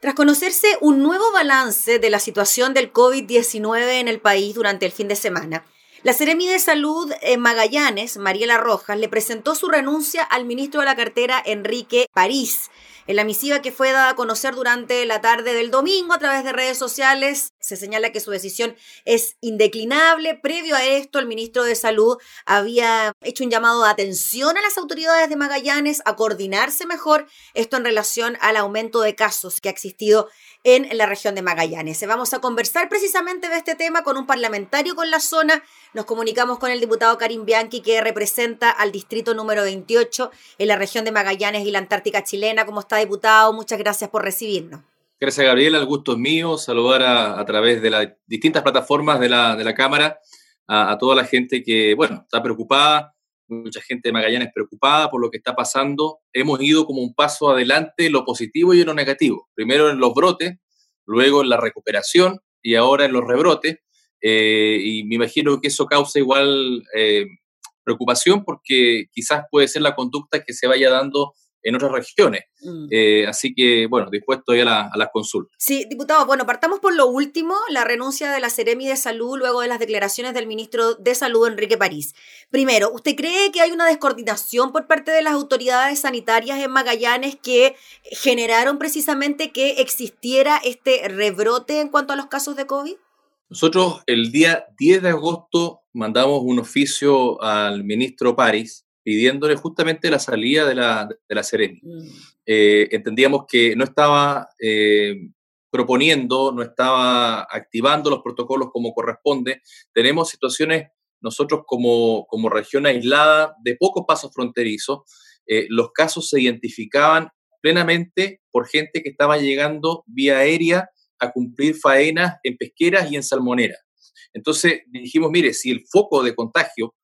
Tras conocerse un nuevo balance de la situación del COVID-19 en el país durante el fin de semana, la Seremi de Salud en Magallanes, Mariela Rojas, le presentó su renuncia al ministro de la cartera Enrique París. En la misiva que fue dada a conocer durante la tarde del domingo a través de redes sociales, se señala que su decisión es indeclinable. Previo a esto, el ministro de Salud había hecho un llamado de atención a las autoridades de Magallanes a coordinarse mejor, esto en relación al aumento de casos que ha existido en la región de Magallanes. Vamos a conversar precisamente de este tema con un parlamentario con la zona. Nos comunicamos con el diputado Karim Bianchi, que representa al distrito número 28 en la región de Magallanes y la Antártica chilena. ¿Cómo está, diputado? Muchas gracias por recibirnos. Gracias, Gabriela. El gusto es mío. Saludar a, través de las distintas plataformas de la, de la Cámara a, a toda la gente que, bueno, está preocupada mucha gente de Magallanes preocupada por lo que está pasando. Hemos ido como un paso adelante en lo positivo y en lo negativo. Primero en los brotes, luego en la recuperación y ahora en los rebrotes. Eh, y me imagino que eso causa igual eh, preocupación porque quizás puede ser la conducta que se vaya dando en otras regiones. Mm. Eh, así que, bueno, dispuesto ya a, las consultas. Sí, diputado, bueno, partamos por lo último, la renuncia de la Seremi de Salud luego de las declaraciones del ministro de Salud, Enrique París. Primero, ¿usted cree que hay una descoordinación por parte de las autoridades sanitarias en Magallanes que generaron precisamente que existiera este rebrote en cuanto a los casos de COVID? Nosotros el día 10 de agosto mandamos un oficio al ministro París pidiéndole justamente la salida de la, de la. Mm. Eh, entendíamos que no estaba eh, proponiendo, no estaba activando los protocolos como corresponde. Tenemos situaciones nosotros como, como región aislada de pocos pasos fronterizos. Eh, los casos se identificaban plenamente por gente que estaba llegando vía aérea a cumplir faenas en pesqueras y en salmoneras. Entonces dijimos, mire, si el foco de contagio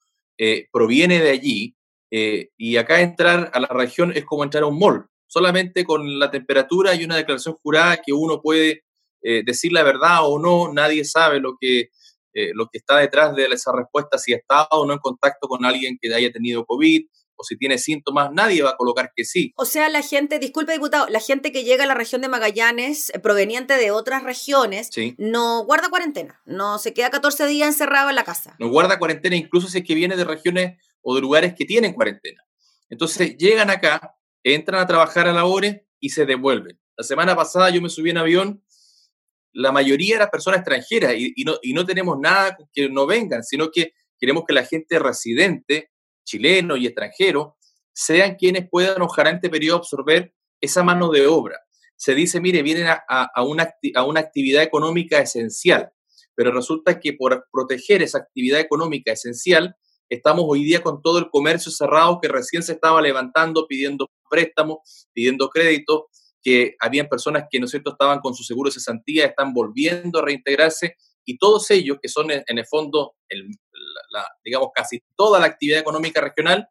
proviene de allí, eh, y acá entrar a la región es como entrar a un mall, solamente con la temperatura y una declaración jurada que uno puede eh, decir la verdad o no, nadie sabe lo que, eh, lo que está detrás de esa respuesta, si ha estado o no en contacto con alguien que haya tenido COVID o si tiene síntomas, nadie va a colocar que sí. O sea, la gente, disculpe diputado, la gente que llega a la región de Magallanes proveniente de otras regiones no guarda cuarentena, no se queda 14 días encerrado en la casa. No guarda cuarentena incluso si es que viene de regiones o de lugares que tienen cuarentena. Entonces llegan acá, entran a trabajar a labores y se devuelven. La semana pasada yo me subí en avión, la mayoría era personas extranjeras y, no, y no tenemos nada que no vengan, sino que queremos que la gente residente, chileno y extranjero, sean quienes puedan ojalá en este periodo absorber esa mano de obra. Se dice, mire, vienen a, una, a una actividad económica esencial, pero resulta que por proteger esa actividad económica esencial, Estamos hoy día con todo el comercio cerrado que recién se estaba levantando, pidiendo préstamos, pidiendo créditos, que habían personas que, ¿no es cierto?, estaban con su seguro de cesantía, están volviendo a reintegrarse y todos ellos, que son en el fondo, digamos, casi toda la actividad económica regional,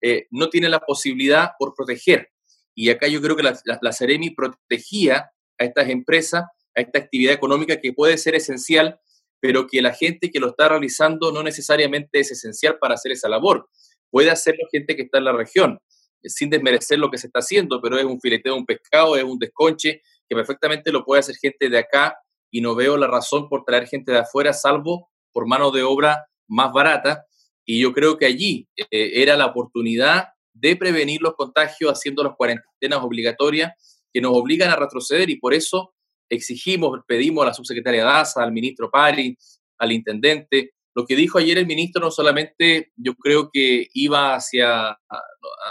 eh, no tienen la posibilidad por proteger. Y acá yo creo que la, la, la protegía a estas empresas, a esta actividad económica que puede ser esencial pero que la gente que lo está realizando no necesariamente es esencial para hacer esa labor. Puede hacerlo gente que está en la región, eh, sin desmerecer lo que se está haciendo, pero es un fileteo de un pescado, es un desconche, que perfectamente lo puede hacer gente de acá y no veo la razón por traer gente de afuera, salvo por mano de obra más barata. Y yo creo que allí eh, era la oportunidad de prevenir los contagios haciendo las cuarentenas obligatorias que nos obligan a retroceder y por eso exigimos, pedimos a la subsecretaria Daza, al ministro Pari, al intendente. Lo que dijo ayer el ministro no solamente yo creo que iba hacia,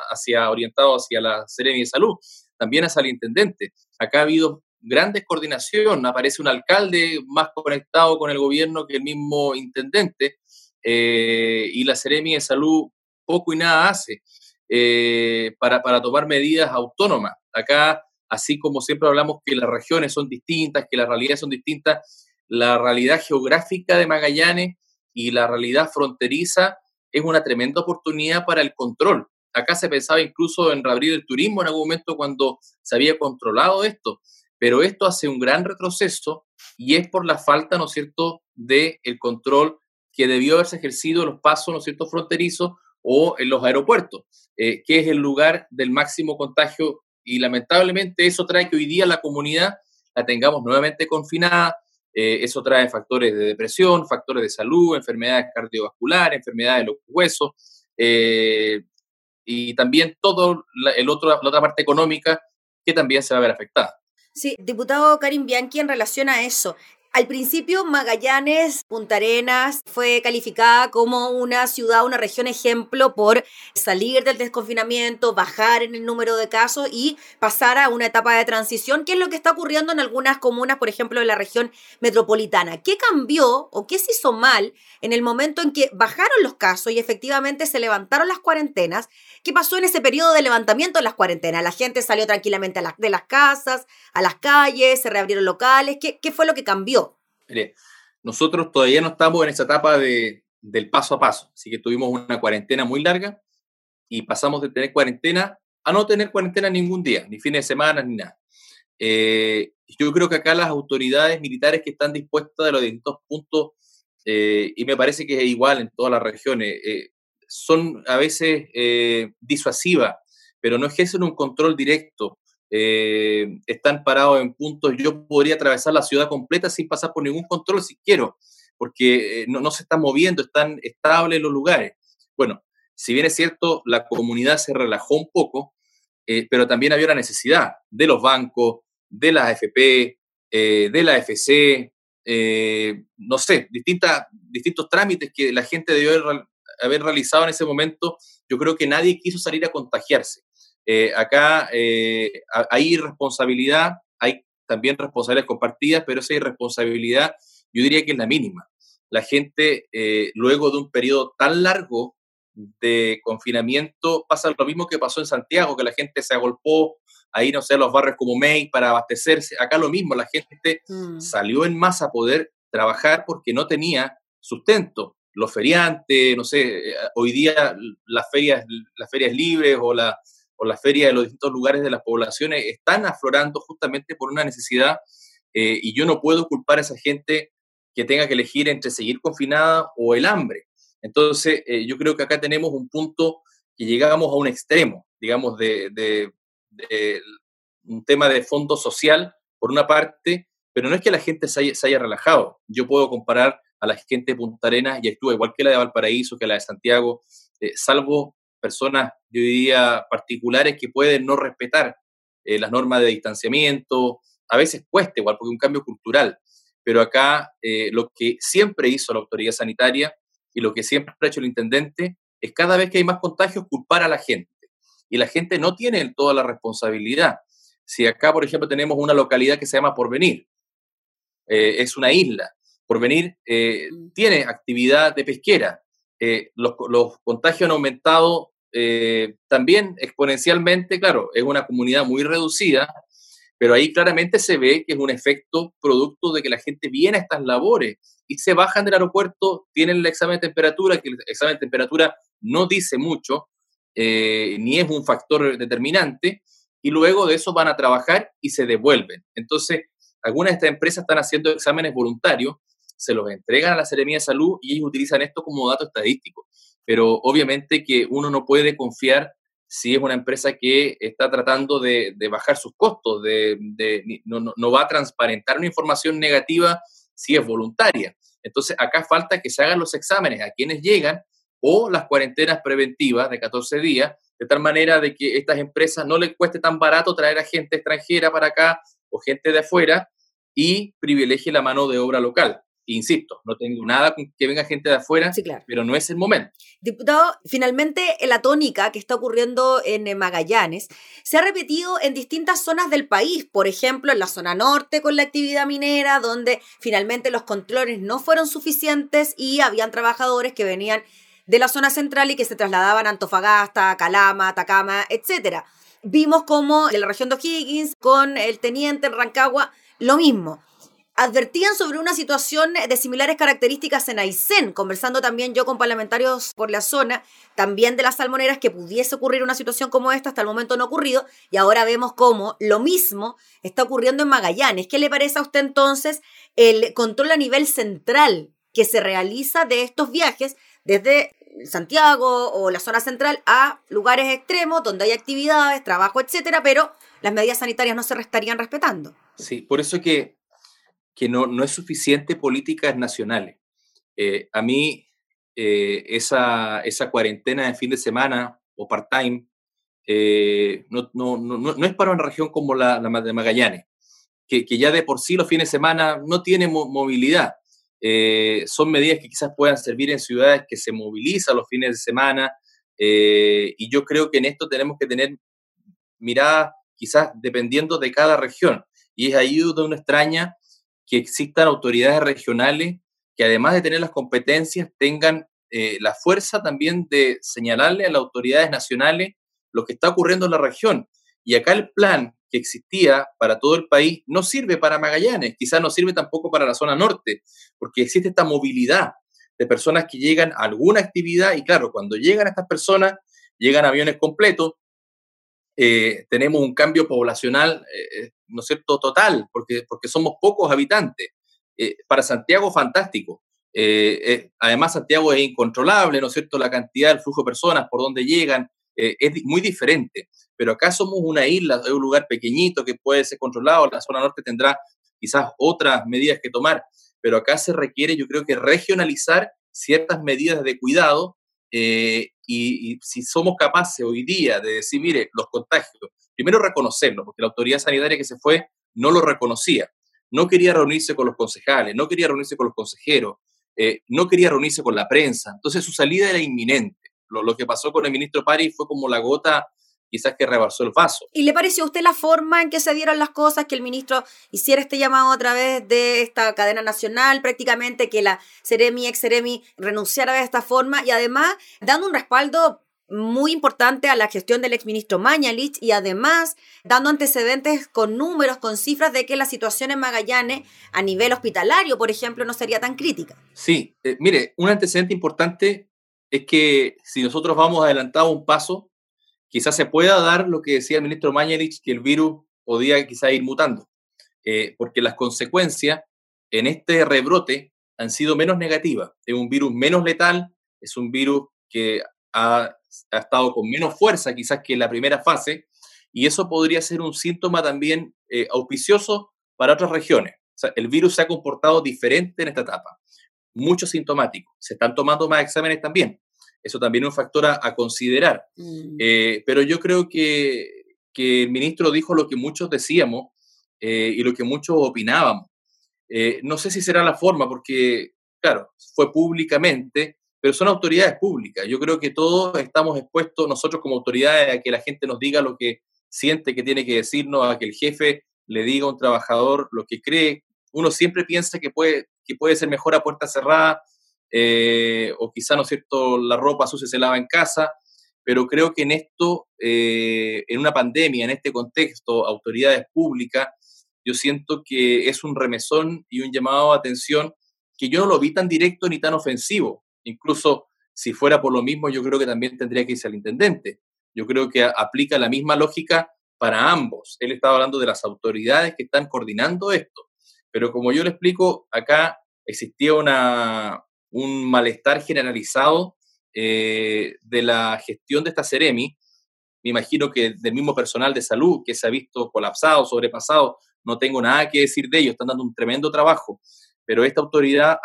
hacia orientado hacia la Seremi de Salud, también hacia el intendente. Acá ha habido gran descoordinación, aparece un alcalde más conectado con el gobierno que el mismo intendente, eh, y la Seremi de Salud poco y nada hace eh, para, para tomar medidas autónomas. Acá así como siempre hablamos que las regiones son distintas, que las realidades son distintas, la realidad geográfica de Magallanes y la realidad fronteriza es una tremenda oportunidad para el control. Acá se pensaba incluso en reabrir el turismo en algún momento cuando se había controlado esto, pero esto hace un gran retroceso y es por la falta, ¿no es cierto?, del el control que debió haberse ejercido en los pasos, ¿no es cierto?, fronterizos o en los aeropuertos, eh, que es el lugar del máximo contagio y lamentablemente eso trae que hoy día la comunidad la tengamos nuevamente confinada. Eh, eso trae factores de depresión, factores de salud, enfermedades cardiovasculares, enfermedades de los huesos eh, y también todo el otro, la otra parte económica que también se va a ver afectada. Sí, diputado Karim Bianchi, en relación a eso, al principio, Magallanes, Punta Arenas, fue calificada como una ciudad, una región ejemplo por salir del desconfinamiento, bajar en el número de casos y pasar a una etapa de transición, que es lo que está ocurriendo en algunas comunas, por ejemplo, en la región metropolitana. ¿Qué cambió o qué se hizo mal en el momento en que bajaron los casos y efectivamente se levantaron las cuarentenas? ¿Qué pasó en ese periodo de levantamiento de las cuarentenas? La gente salió tranquilamente de las casas, a las calles, se reabrieron locales. ¿Qué, qué fue lo que cambió? Mire, nosotros todavía no estamos en esa etapa de, del paso a paso, así que tuvimos una cuarentena muy larga y pasamos de tener cuarentena a no tener cuarentena ningún día, ni fines de semana, ni nada. Eh, yo creo que acá las autoridades militares que están dispuestas de los distintos puntos, eh, y me parece que es igual en todas las regiones, eh, son a veces disuasivas, pero no ejercen un control directo eh, están parados en puntos. Yo podría atravesar la ciudad completa sin pasar por ningún control si quiero, porque eh, no, se están moviendo, están estables los lugares. Bueno, si bien es cierto, la comunidad se relajó un poco, eh, pero también había la necesidad de los bancos, de las AFP, de la FC, no sé, distintas, distintos trámites que la gente debió haber realizado en ese momento. Yo creo que nadie quiso salir a contagiarse. Eh, acá eh, hay irresponsabilidad, hay también responsabilidades compartidas, pero esa irresponsabilidad yo diría que es la mínima. La gente, eh, luego de un periodo tan largo de confinamiento, pasa lo mismo que pasó en Santiago, que la gente se agolpó ahí, no sé, a los barrios como May para abastecerse. Acá lo mismo, la gente mm. salió en masa a poder trabajar porque no tenía sustento. Los feriantes, no sé, hoy día las ferias, las ferias libres o la, o la feria de los distintos lugares de las poblaciones están aflorando justamente por una necesidad eh, y yo no puedo culpar a esa gente que tenga que elegir entre seguir confinada o el hambre. Entonces, eh, yo creo que acá tenemos un punto que llegamos a un extremo, digamos, de, un tema de fondo social, por una parte, pero no es que la gente se haya, relajado. Yo puedo comparar a la gente de Punta Arenas y estuvo igual que la de Valparaíso, que la de Santiago, eh, salvo personas, yo diría, particulares que pueden no respetar eh, las normas de distanciamiento, a veces cuesta igual, porque es un cambio cultural, pero acá eh, lo que siempre hizo la autoridad sanitaria y lo que siempre ha hecho el intendente es cada vez que hay más contagios culpar a la gente. Y la gente no tiene toda la responsabilidad. Si acá, por ejemplo, tenemos una localidad que se llama Porvenir, eh, es una isla. Porvenir mm. tiene actividad de pesquera, eh, los, contagios han aumentado eh, también exponencialmente, claro, es una comunidad muy reducida, pero ahí claramente se ve que es un efecto producto de que la gente viene a estas labores y se bajan del aeropuerto, tienen el examen de temperatura, que el examen de temperatura no dice mucho, eh, ni es un factor determinante, y luego de eso van a trabajar y se devuelven. Entonces, algunas de estas empresas están haciendo exámenes voluntarios se los entregan a la Seremía de Salud y ellos utilizan esto como dato estadístico. Pero obviamente que uno no puede confiar si es una empresa que está tratando de, bajar sus costos, de, no, va a transparentar una información negativa si es voluntaria. Entonces, acá falta que se hagan los exámenes a quienes llegan o las cuarentenas preventivas de 14 días, de tal manera de que estas empresas no les cueste tan barato traer a gente extranjera para acá o gente de afuera y privilegie la mano de obra local insisto, no tengo nada con que venga gente de afuera, pero no es el momento. Diputado, finalmente la tónica que está ocurriendo en eh, Magallanes se ha repetido en distintas zonas del país, por ejemplo, en la zona norte con la actividad minera, donde finalmente los controles no fueron suficientes y habían trabajadores que venían de la zona central y que se trasladaban a Antofagasta, Calama, Atacama, etc. Vimos como en la región de O'Higgins, con el teniente en Rancagua, lo mismo advertían sobre una situación de similares características en Aysén, conversando también yo con parlamentarios por la zona, también de las salmoneras, que pudiese ocurrir una situación como esta, hasta el momento no ha ocurrido, y ahora vemos cómo lo mismo está ocurriendo en Magallanes. ¿Qué le parece a usted entonces el control a nivel central que se realiza de estos viajes desde Santiago o la zona central a lugares extremos donde hay actividades, trabajo, etcétera, pero las medidas sanitarias no se estarían respetando? Sí, por eso que, que no, no es suficiente políticas nacionales. Eh, a mí, eh, esa, esa cuarentena de fin de semana o part-time eh, no, no, no, es para una región como la, de Magallanes, que, que, ya de por sí los fines de semana no tiene movilidad. son medidas que quizás puedan servir en ciudades que se movilizan los fines de semana, y yo creo que en esto tenemos que tener mirada quizás dependiendo de cada región. Y es ahí donde uno extraña que existan autoridades regionales que además de tener las competencias, tengan eh, la fuerza también de señalarle a las autoridades nacionales lo que está ocurriendo en la región. Y acá el plan que existía para todo el país no sirve para Magallanes, quizás no sirve tampoco para la zona norte, porque existe esta movilidad de personas que llegan a alguna actividad y claro, cuando llegan estas personas, llegan aviones completos, eh, tenemos un cambio poblacional, eh, ¿no es cierto?, total, porque, porque somos pocos habitantes. Eh, para Santiago, fantástico. además, Santiago es incontrolable, ¿no es cierto?, la cantidad, el flujo de personas, por donde llegan, es muy diferente. Pero acá somos una isla, es un lugar pequeñito que puede ser controlado, la zona norte tendrá quizás otras medidas que tomar, pero acá se requiere, yo creo que regionalizar ciertas medidas de cuidado eh, y, si somos capaces hoy día de decir, mire, los contagios, primero reconocerlo, porque la autoridad sanitaria que se fue no lo reconocía, no quería reunirse con los concejales, no quería reunirse con los consejeros, eh, no quería reunirse con la prensa, entonces su salida era inminente. Lo, lo que pasó con el ministro Pari fue como la gota quizás que rebasó el vaso. ¿Y le pareció a usted la forma en que se dieron las cosas, que el ministro hiciera este llamado a través de esta cadena nacional, prácticamente que la Ceremi, ex Ceremi, renunciara de esta forma y además dando un respaldo muy importante a la gestión del exministro Mañalich y además dando antecedentes con números, con cifras de que la situación en Magallanes a nivel hospitalario, por ejemplo, no sería tan crítica. Sí, eh, mire, un antecedente importante es que si nosotros vamos adelantado un paso, quizás se pueda dar lo que decía el ministro Mañalich, que el virus podía quizás ir mutando, eh, porque las consecuencias en este rebrote han sido menos negativas. Es un virus menos letal, es un virus que ha, estado con menos fuerza quizás que en la primera fase, y eso podría ser un síntoma también eh, auspicioso para otras regiones. El virus se ha comportado diferente en esta etapa, mucho sintomático. Se están tomando más exámenes también. Eso también es un factor a, considerar. Mm. Eh, pero yo creo que, que, el ministro dijo lo que muchos decíamos eh, y lo que muchos opinábamos. Eh, no sé si será la forma, porque, claro, fue públicamente, pero son autoridades públicas. Yo creo que todos estamos expuestos, nosotros como autoridades, a que la gente nos diga lo que siente que tiene que decirnos, a que el jefe le diga a un trabajador lo que cree. Uno siempre piensa que puede, que puede ser mejor a puerta cerrada, eh, o quizá, ¿no es cierto?, la ropa sucia se lava en casa, pero creo que en esto, eh, en una pandemia, en este contexto, autoridades públicas, yo siento que es un remesón y un llamado a atención que yo no lo vi tan directo ni tan ofensivo. Incluso si fuera por lo mismo, yo creo que también tendría que irse al intendente. Yo creo que aplica la misma lógica para ambos. Él estaba hablando de las autoridades que están coordinando esto. Pero como yo le explico, acá existía una, un malestar generalizado eh, de la gestión de esta Ceremi. Me imagino que del mismo personal de salud que se ha visto colapsado, sobrepasado, no tengo nada que decir de ellos, están dando un tremendo trabajo, pero esta autoridad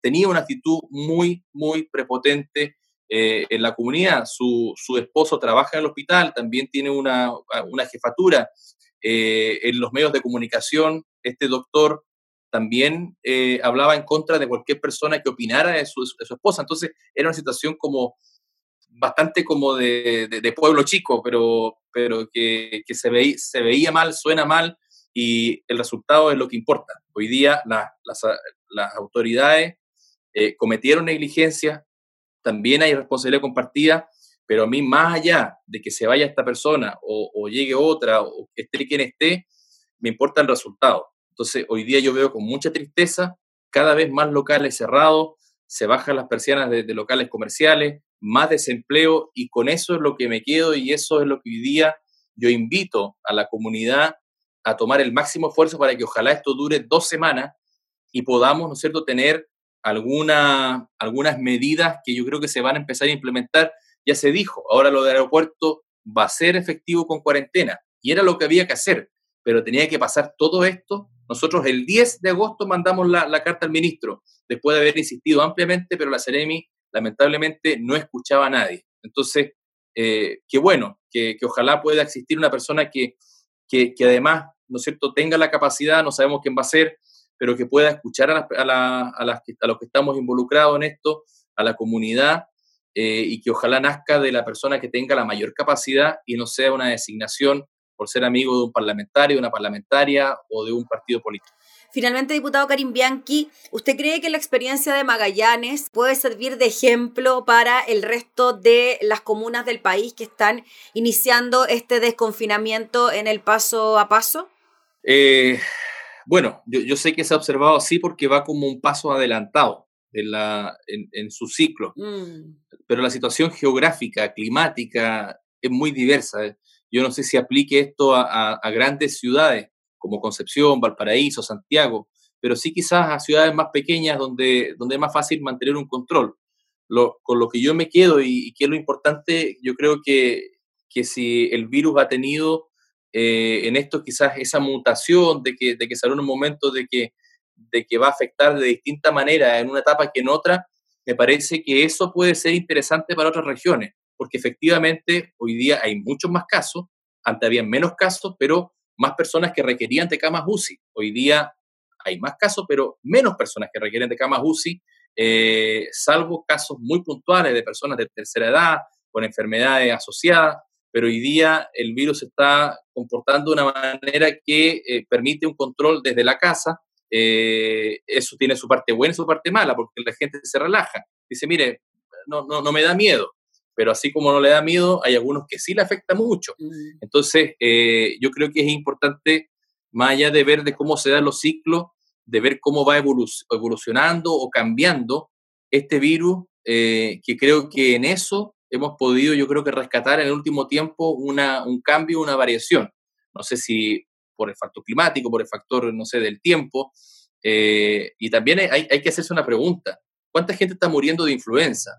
tenía una actitud muy, muy prepotente eh, en la comunidad. Su, su, esposo trabaja en el hospital, también tiene una, una jefatura eh, en los medios de comunicación. Este doctor también eh, hablaba en contra de cualquier persona que opinara de su, esposa. Entonces era una situación como bastante como de, pueblo chico, pero, pero que, se, veía, se veía mal, suena mal y el resultado es lo que importa. Hoy día las, las, autoridades eh, cometieron negligencia, también hay responsabilidad compartida, pero a mí más allá de que se vaya esta persona o, o llegue otra o esté quien esté, me importa el resultado. Entonces, hoy día yo veo con mucha tristeza cada vez más locales cerrados, se bajan las persianas de, locales comerciales, más desempleo y con eso es lo que me quedo y eso es lo que hoy día yo invito a la comunidad a tomar el máximo esfuerzo para que ojalá esto dure dos semanas y podamos, ¿no es cierto?, tener alguna, algunas medidas que yo creo que se van a empezar a implementar. Ya se dijo, ahora lo del aeropuerto va a ser efectivo con cuarentena y era lo que había que hacer pero tenía que pasar todo esto. Nosotros el 10 de agosto mandamos la, carta al ministro, después de haber insistido ampliamente, pero la Ceremi lamentablemente no escuchaba a nadie. Entonces, eh, qué bueno, que, ojalá pueda existir una persona que, que, además, ¿no es cierto?, tenga la capacidad, no sabemos quién va a ser, pero que pueda escuchar a, a, a, los que estamos involucrados en esto, a la comunidad, eh, y que ojalá nazca de la persona que tenga la mayor capacidad y no sea una designación por ser amigo de un parlamentario, de una parlamentaria o de un partido político. Finalmente, diputado Karim Bianchi, ¿usted cree que la experiencia de Magallanes puede servir de ejemplo para el resto de las comunas del país que están iniciando este desconfinamiento en el paso a paso? Eh, bueno, yo, sé que se ha observado así porque va como un paso adelantado en, la, en, su ciclo, mm. pero la situación geográfica, climática, es muy diversa. Yo no sé si aplique esto a grandes ciudades como Concepción, Valparaíso, Santiago, pero sí quizás a ciudades más pequeñas donde, donde es más fácil mantener un control. Con lo que yo me quedo y, que es lo importante, yo creo que, que si el virus ha tenido eh, en esto quizás esa mutación de que, de que salió en un momento de que, de que va a afectar de distinta manera en una etapa que en otra, me parece que eso puede ser interesante para otras regiones, porque efectivamente hoy día hay muchos más casos, antes había menos casos, pero más personas que requerían de camas UCI. Hoy día hay más casos, pero menos personas que requieren de camas UCI, eh, salvo casos muy puntuales de personas de tercera edad, con enfermedades asociadas, pero hoy día el virus se está comportando de una manera que eh, permite un control desde la casa. Eh, eso tiene su parte buena y su parte mala, porque la gente se relaja. Dice, mire, no, no, no me da miedo pero así como no le da miedo, hay algunos que sí le afecta mucho. Mm. Entonces, eh, yo creo que es importante, más allá de ver de cómo se dan los ciclos, de ver cómo va evolucionando o cambiando este virus, eh, que creo que en eso hemos podido, yo creo que rescatar en el último tiempo una, un cambio, una variación. No sé si por el factor climático, por el factor, no sé, del tiempo. Eh, y también hay, hay que hacerse una pregunta. ¿Cuánta gente está muriendo de influenza?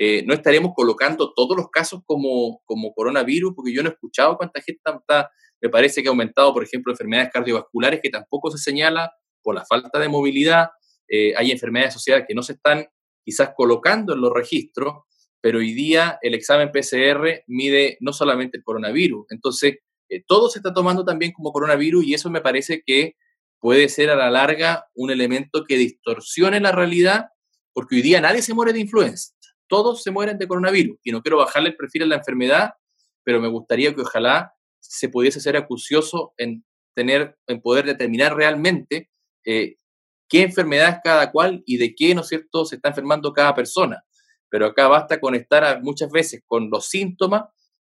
Eh, no estaremos colocando todos los casos como, como coronavirus, porque yo no he escuchado cuánta gente está, me parece que ha aumentado, por ejemplo, enfermedades cardiovasculares que tampoco se señala por la falta de movilidad. Eh, hay enfermedades asociadas que no se están quizás colocando en los registros, pero hoy día el examen PCR mide no solamente el coronavirus. Entonces, eh, todo se está tomando también como coronavirus y eso me parece que puede ser a la larga un elemento que distorsione la realidad, porque hoy día nadie se muere de influenza todos se mueren de coronavirus. Y no quiero bajarle el perfil a la enfermedad, pero me gustaría que ojalá se pudiese ser acucioso en tener, en poder determinar realmente eh, qué enfermedad es cada cual y de qué, ¿no es cierto?, se está enfermando cada persona. Pero acá basta con estar muchas veces con los síntomas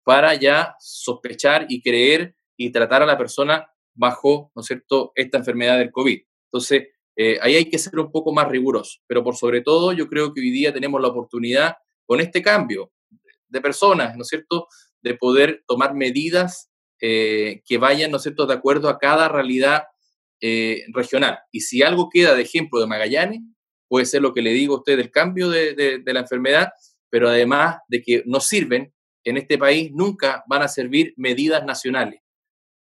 para ya sospechar y creer y tratar a la persona bajo, ¿no cierto?, esta enfermedad del COVID. Entonces, eh, ahí hay que ser un poco más riguroso, pero por sobre todo yo creo que hoy día tenemos la oportunidad con este cambio de personas, ¿no es cierto?, de poder tomar medidas eh, que vayan, ¿no es cierto?, de acuerdo a cada realidad eh, regional. Y si algo queda de ejemplo de Magallanes, puede ser lo que le digo a usted del cambio de, de la enfermedad, pero además de que no sirven en este país, nunca van a servir medidas nacionales.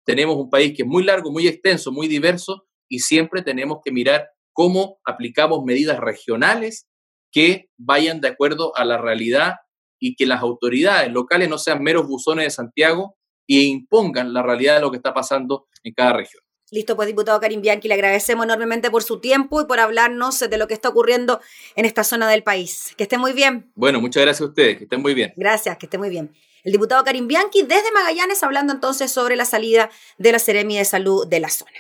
Tenemos un país que es muy largo, muy extenso, muy diverso, y siempre tenemos que mirar cómo aplicamos medidas regionales que vayan de acuerdo a la realidad y que las autoridades locales no sean meros buzones de Santiago e impongan la realidad de lo que está pasando en cada región. Listo, pues diputado Karim Bianchi, le agradecemos enormemente por su tiempo y por hablarnos de lo que está ocurriendo en esta zona del país. Que esté muy bien. Bueno, muchas gracias a ustedes, que estén muy bien. Gracias, que esté muy bien. El diputado Karim Bianchi desde Magallanes hablando entonces sobre la salida de la Seremi de Salud de la zona.